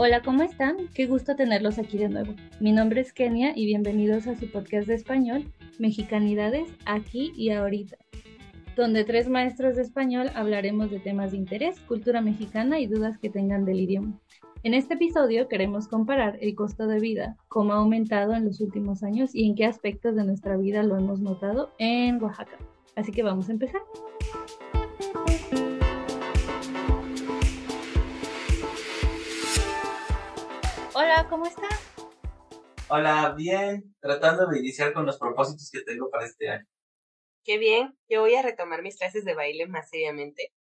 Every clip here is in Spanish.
Hola, ¿cómo están? Qué gusto tenerlos aquí de nuevo. Mi nombre es Kenia y bienvenidos a su podcast de español, Mexicanidades, aquí y ahorita, donde tres maestros de español hablaremos de temas de interés, cultura mexicana y dudas que tengan del idioma. En este episodio queremos comparar el costo de vida, cómo ha aumentado en los últimos años y en qué aspectos de nuestra vida lo hemos notado en Oaxaca. Así que vamos a empezar. Hola, ¿cómo está? Hola, bien. Tratando de iniciar con los propósitos que tengo para este año. Qué bien. Yo voy a retomar mis clases de baile más seriamente.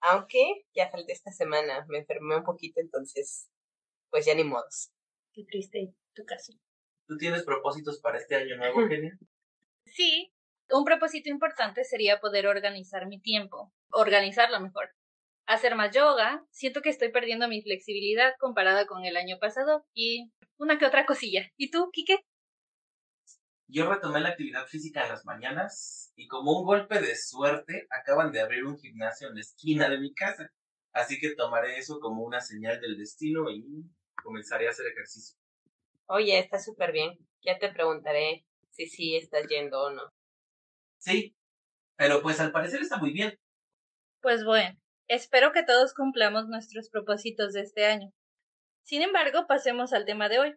Aunque ya falté esta semana. Me enfermé un poquito, entonces, pues ya ni modos. Qué triste tu caso. ¿Tú tienes propósitos para este año nuevo, Kenia? Sí. Un propósito importante sería poder organizar mi tiempo. Organizarlo mejor hacer más yoga. Siento que estoy perdiendo mi flexibilidad comparada con el año pasado y una que otra cosilla. ¿Y tú, Kike? Yo retomé la actividad física en las mañanas y como un golpe de suerte acaban de abrir un gimnasio en la esquina de mi casa. Así que tomaré eso como una señal del destino y comenzaré a hacer ejercicio. Oye, está súper bien. Ya te preguntaré si sí estás yendo o no. Sí, pero pues al parecer está muy bien. Pues bueno, Espero que todos cumplamos nuestros propósitos de este año. Sin embargo, pasemos al tema de hoy.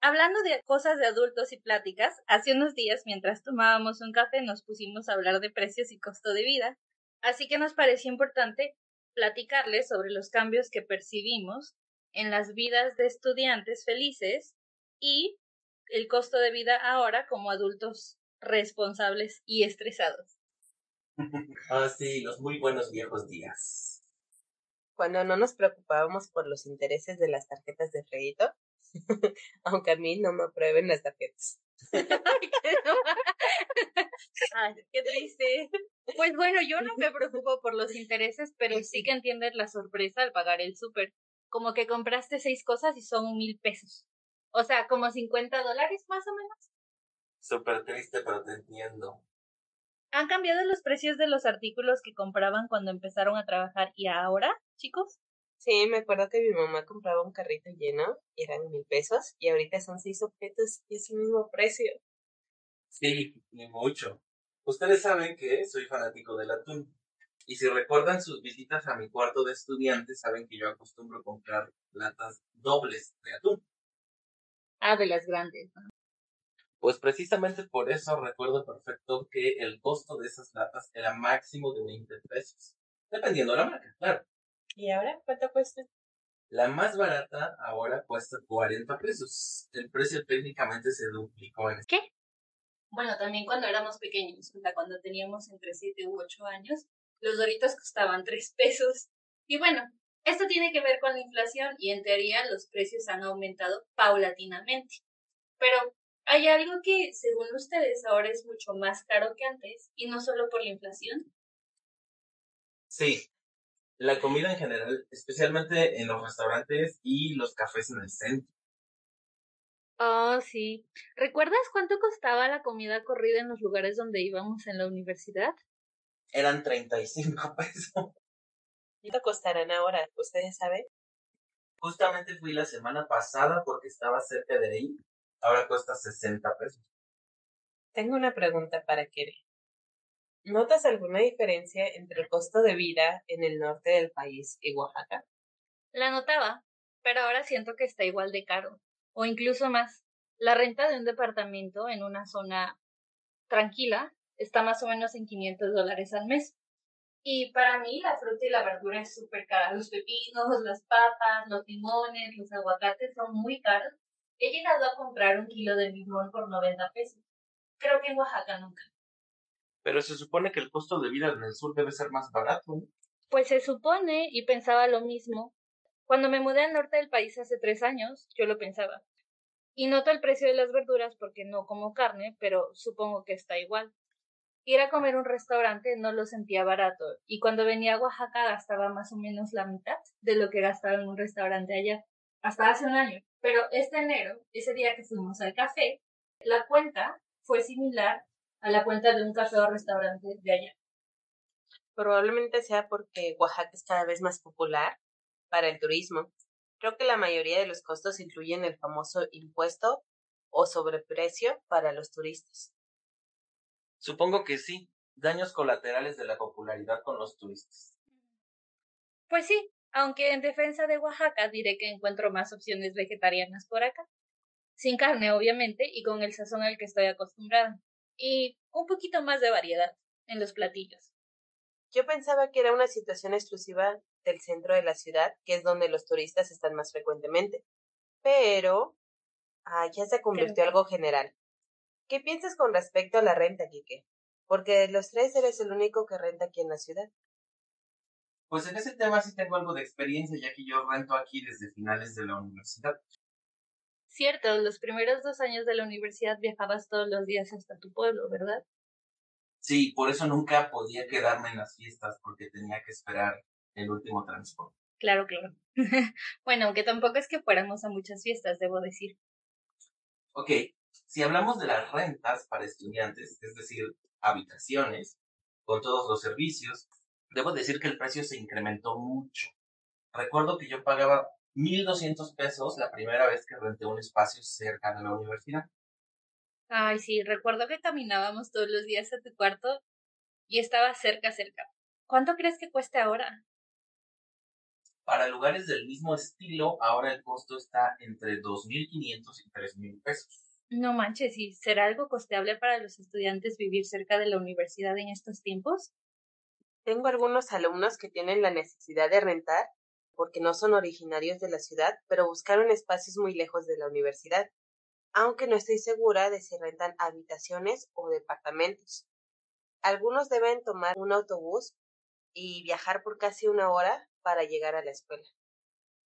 Hablando de cosas de adultos y pláticas, hace unos días mientras tomábamos un café nos pusimos a hablar de precios y costo de vida, así que nos pareció importante platicarles sobre los cambios que percibimos en las vidas de estudiantes felices y el costo de vida ahora como adultos responsables y estresados. ah, sí, los muy buenos viejos días cuando no nos preocupábamos por los intereses de las tarjetas de crédito, aunque a mí no me aprueben las tarjetas. Ay, qué triste. Pues bueno, yo no me preocupo por los intereses, pero sí que entiendes la sorpresa al pagar el súper. Como que compraste seis cosas y son mil pesos. O sea, como cincuenta dólares más o menos. Súper triste, pero te entiendo. ¿Han cambiado los precios de los artículos que compraban cuando empezaron a trabajar y ahora, chicos? Sí, me acuerdo que mi mamá compraba un carrito lleno y eran mil pesos y ahorita son seis objetos y es el mismo precio. Sí, ni mucho. Ustedes saben que soy fanático del atún. Y si recuerdan sus visitas a mi cuarto de estudiantes, saben que yo acostumbro comprar latas dobles de atún. Ah, de las grandes. ¿no? Pues precisamente por eso recuerdo perfecto que el costo de esas latas era máximo de 20 pesos, dependiendo de la marca, claro. ¿Y ahora cuánto cuesta? La más barata ahora cuesta 40 pesos. El precio técnicamente se duplicó en ¿Qué? Bueno, también cuando éramos pequeños, cuando teníamos entre 7 u 8 años, los doritos costaban 3 pesos. Y bueno, esto tiene que ver con la inflación y en teoría los precios han aumentado paulatinamente. Pero ¿Hay algo que, según ustedes, ahora es mucho más caro que antes y no solo por la inflación? Sí, la comida en general, especialmente en los restaurantes y los cafés en el centro. Oh, sí. ¿Recuerdas cuánto costaba la comida corrida en los lugares donde íbamos en la universidad? Eran 35 pesos. ¿Cuánto costarán ahora? ¿Ustedes saben? Justamente fui la semana pasada porque estaba cerca de ahí ahora cuesta 60 pesos. Tengo una pregunta para Kere. ¿Notas alguna diferencia entre el costo de vida en el norte del país y Oaxaca? La notaba, pero ahora siento que está igual de caro, o incluso más. La renta de un departamento en una zona tranquila está más o menos en 500 dólares al mes. Y para mí la fruta y la verdura es súper cara. Los pepinos, las papas, los limones, los aguacates son muy caros He llegado a comprar un kilo de limón por 90 pesos. Creo que en Oaxaca nunca. Pero se supone que el costo de vida en el sur debe ser más barato. ¿no? Pues se supone, y pensaba lo mismo. Cuando me mudé al norte del país hace tres años, yo lo pensaba. Y noto el precio de las verduras porque no como carne, pero supongo que está igual. Ir a comer a un restaurante no lo sentía barato, y cuando venía a Oaxaca gastaba más o menos la mitad de lo que gastaba en un restaurante allá, hasta hace un año. Pero este enero, ese día que fuimos al café, la cuenta fue similar a la cuenta de un café o restaurante de allá. Probablemente sea porque Oaxaca es cada vez más popular para el turismo. Creo que la mayoría de los costos incluyen el famoso impuesto o sobreprecio para los turistas. Supongo que sí. Daños colaterales de la popularidad con los turistas. Pues sí, aunque en defensa de Oaxaca diré que encuentro más opciones vegetarianas por acá. Sin carne, obviamente, y con el sazón al que estoy acostumbrada. Y un poquito más de variedad en los platillos. Yo pensaba que era una situación exclusiva del centro de la ciudad, que es donde los turistas están más frecuentemente. Pero ah, ya se convirtió en algo general. ¿Qué piensas con respecto a la renta, Quique? Porque de los tres eres el único que renta aquí en la ciudad. Pues en ese tema sí tengo algo de experiencia, ya que yo rento aquí desde finales de la universidad. Cierto, los primeros dos años de la universidad viajabas todos los días hasta tu pueblo, ¿verdad? Sí, por eso nunca podía quedarme en las fiestas, porque tenía que esperar el último transporte. Claro, claro. bueno, aunque tampoco es que fuéramos a muchas fiestas, debo decir. Ok, si hablamos de las rentas para estudiantes, es decir, habitaciones, con todos los servicios, debo decir que el precio se incrementó mucho. Recuerdo que yo pagaba 1.200 pesos la primera vez que renté un espacio cerca de la universidad. Ay, sí, recuerdo que caminábamos todos los días a tu cuarto y estaba cerca, cerca. ¿Cuánto crees que cueste ahora? Para lugares del mismo estilo, ahora el costo está entre 2.500 y 3.000 pesos. No manches, ¿y será algo costeable para los estudiantes vivir cerca de la universidad en estos tiempos? Tengo algunos alumnos que tienen la necesidad de rentar porque no son originarios de la ciudad, pero buscaron espacios muy lejos de la universidad, aunque no estoy segura de si rentan habitaciones o departamentos. Algunos deben tomar un autobús y viajar por casi una hora para llegar a la escuela.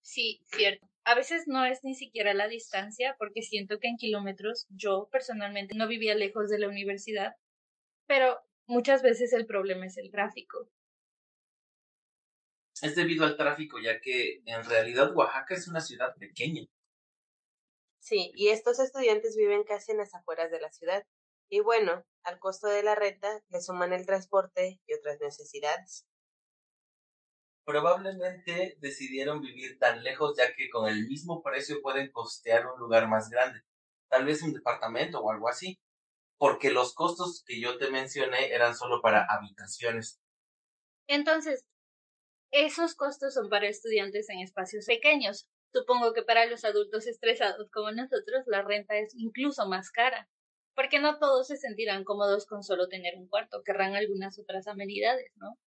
Sí, cierto. A veces no es ni siquiera la distancia, porque siento que en kilómetros yo personalmente no vivía lejos de la universidad, pero muchas veces el problema es el tráfico es debido al tráfico, ya que en realidad Oaxaca es una ciudad pequeña. Sí, y estos estudiantes viven casi en las afueras de la ciudad. Y bueno, al costo de la renta le suman el transporte y otras necesidades. Probablemente decidieron vivir tan lejos ya que con el mismo precio pueden costear un lugar más grande, tal vez un departamento o algo así, porque los costos que yo te mencioné eran solo para habitaciones. Entonces, esos costos son para estudiantes en espacios pequeños. Supongo que para los adultos estresados como nosotros la renta es incluso más cara, porque no todos se sentirán cómodos con solo tener un cuarto, querrán algunas otras amenidades, ¿no?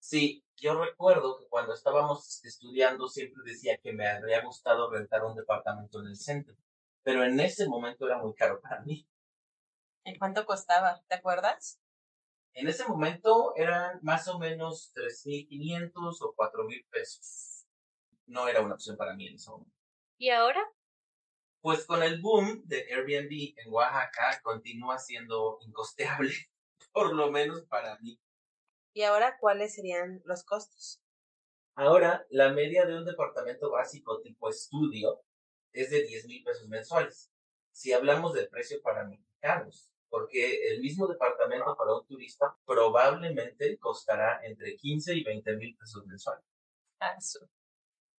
Sí, yo recuerdo que cuando estábamos estudiando siempre decía que me habría gustado rentar un departamento en el centro, pero en ese momento era muy caro para mí. ¿En cuánto costaba? ¿Te acuerdas? En ese momento eran más o menos 3.500 o 4.000 pesos. No era una opción para mí en ese momento. ¿Y ahora? Pues con el boom de Airbnb en Oaxaca continúa siendo incosteable, por lo menos para mí. ¿Y ahora cuáles serían los costos? Ahora, la media de un departamento básico tipo estudio es de 10 mil pesos mensuales. Si hablamos del precio para mexicanos, porque el mismo departamento para un turista probablemente costará entre 15 y 20 mil pesos mensuales. Ah,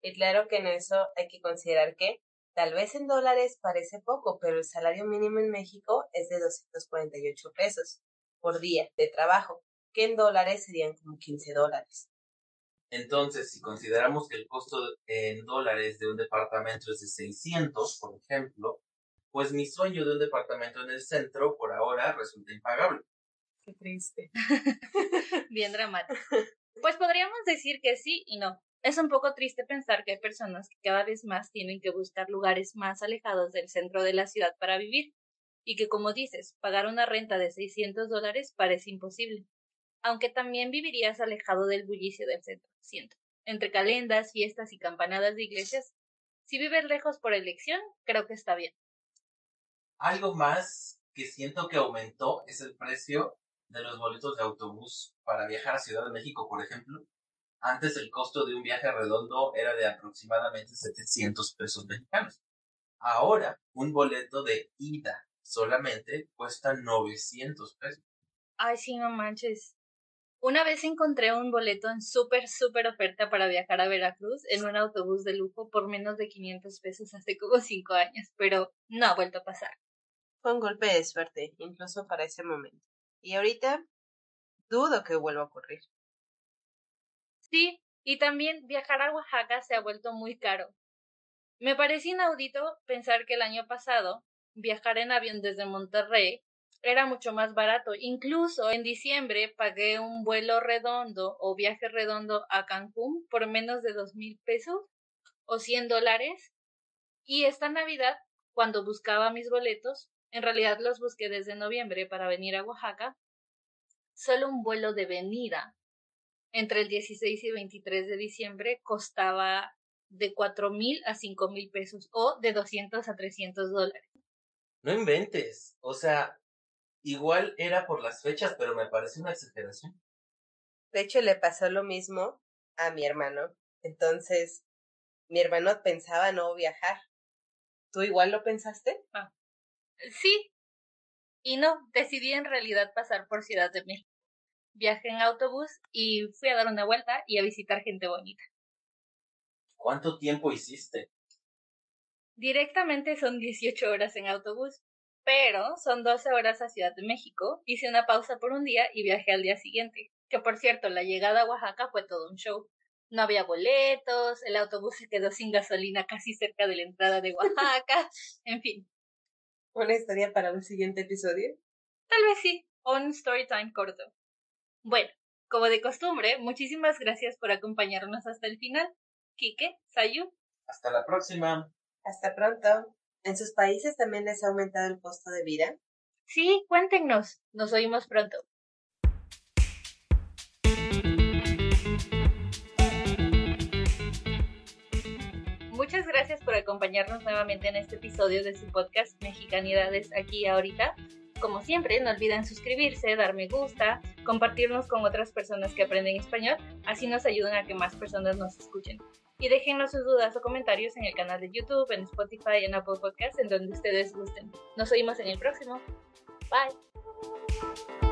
y claro que en eso hay que considerar que tal vez en dólares parece poco, pero el salario mínimo en México es de 248 pesos por día de trabajo, que en dólares serían como 15 dólares. Entonces, si consideramos que el costo en dólares de un departamento es de 600, por ejemplo, pues mi sueño de un departamento en el centro por ahora resulta impagable. Qué triste. Bien dramático. Pues podríamos decir que sí y no. Es un poco triste pensar que hay personas que cada vez más tienen que buscar lugares más alejados del centro de la ciudad para vivir, y que, como dices, pagar una renta de 600 dólares parece imposible. Aunque también vivirías alejado del bullicio del centro, siento. Entre calendas, fiestas y campanadas de iglesias, si vives lejos por elección, creo que está bien. Algo más que siento que aumentó es el precio de los boletos de autobús para viajar a Ciudad de México, por ejemplo. Antes el costo de un viaje redondo era de aproximadamente 700 pesos mexicanos. Ahora, un boleto de ida solamente cuesta 900 pesos. Ay, sí, no manches. Una vez encontré un boleto en súper, súper oferta para viajar a Veracruz en un autobús de lujo por menos de 500 pesos hace como 5 años, pero no ha vuelto a pasar. Fue un golpe de suerte, incluso para ese momento. Y ahorita dudo que vuelva a ocurrir. Sí, y también viajar a Oaxaca se ha vuelto muy caro. Me parece inaudito pensar que el año pasado viajar en avión desde Monterrey era mucho más barato. Incluso en diciembre pagué un vuelo redondo o viaje redondo a Cancún por menos de dos mil pesos o cien dólares. Y esta Navidad, cuando buscaba mis boletos, en realidad los busqué desde noviembre para venir a Oaxaca, solo un vuelo de venida entre el 16 y 23 de diciembre costaba de cuatro mil a cinco mil pesos o de 200 a 300 dólares. No inventes. O sea, igual era por las fechas, pero me parece una exageración. De hecho, le pasó lo mismo a mi hermano. Entonces, mi hermano pensaba no viajar. ¿Tú igual lo pensaste? Ah. Sí. Y no, decidí en realidad pasar por Ciudad de México. Viajé en autobús y fui a dar una vuelta y a visitar gente bonita. ¿Cuánto tiempo hiciste? Directamente son 18 horas en autobús, pero son 12 horas a Ciudad de México. Hice una pausa por un día y viajé al día siguiente. Que por cierto, la llegada a Oaxaca fue todo un show. No había boletos, el autobús se quedó sin gasolina casi cerca de la entrada de Oaxaca, en fin. ¿Una historia para un siguiente episodio? Tal vez sí, o un story time corto. Bueno, como de costumbre, muchísimas gracias por acompañarnos hasta el final. Kike, Sayu. Hasta la próxima. Hasta pronto. ¿En sus países también les ha aumentado el costo de vida? Sí, cuéntenos. Nos oímos pronto. Muchas gracias por acompañarnos nuevamente en este episodio de su podcast Mexicanidades aquí ahorita. Como siempre, no olviden suscribirse, dar me gusta, compartirnos con otras personas que aprenden español, así nos ayudan a que más personas nos escuchen. Y déjenos sus dudas o comentarios en el canal de YouTube, en Spotify, en Apple Podcasts, en donde ustedes gusten. Nos oímos en el próximo. Bye.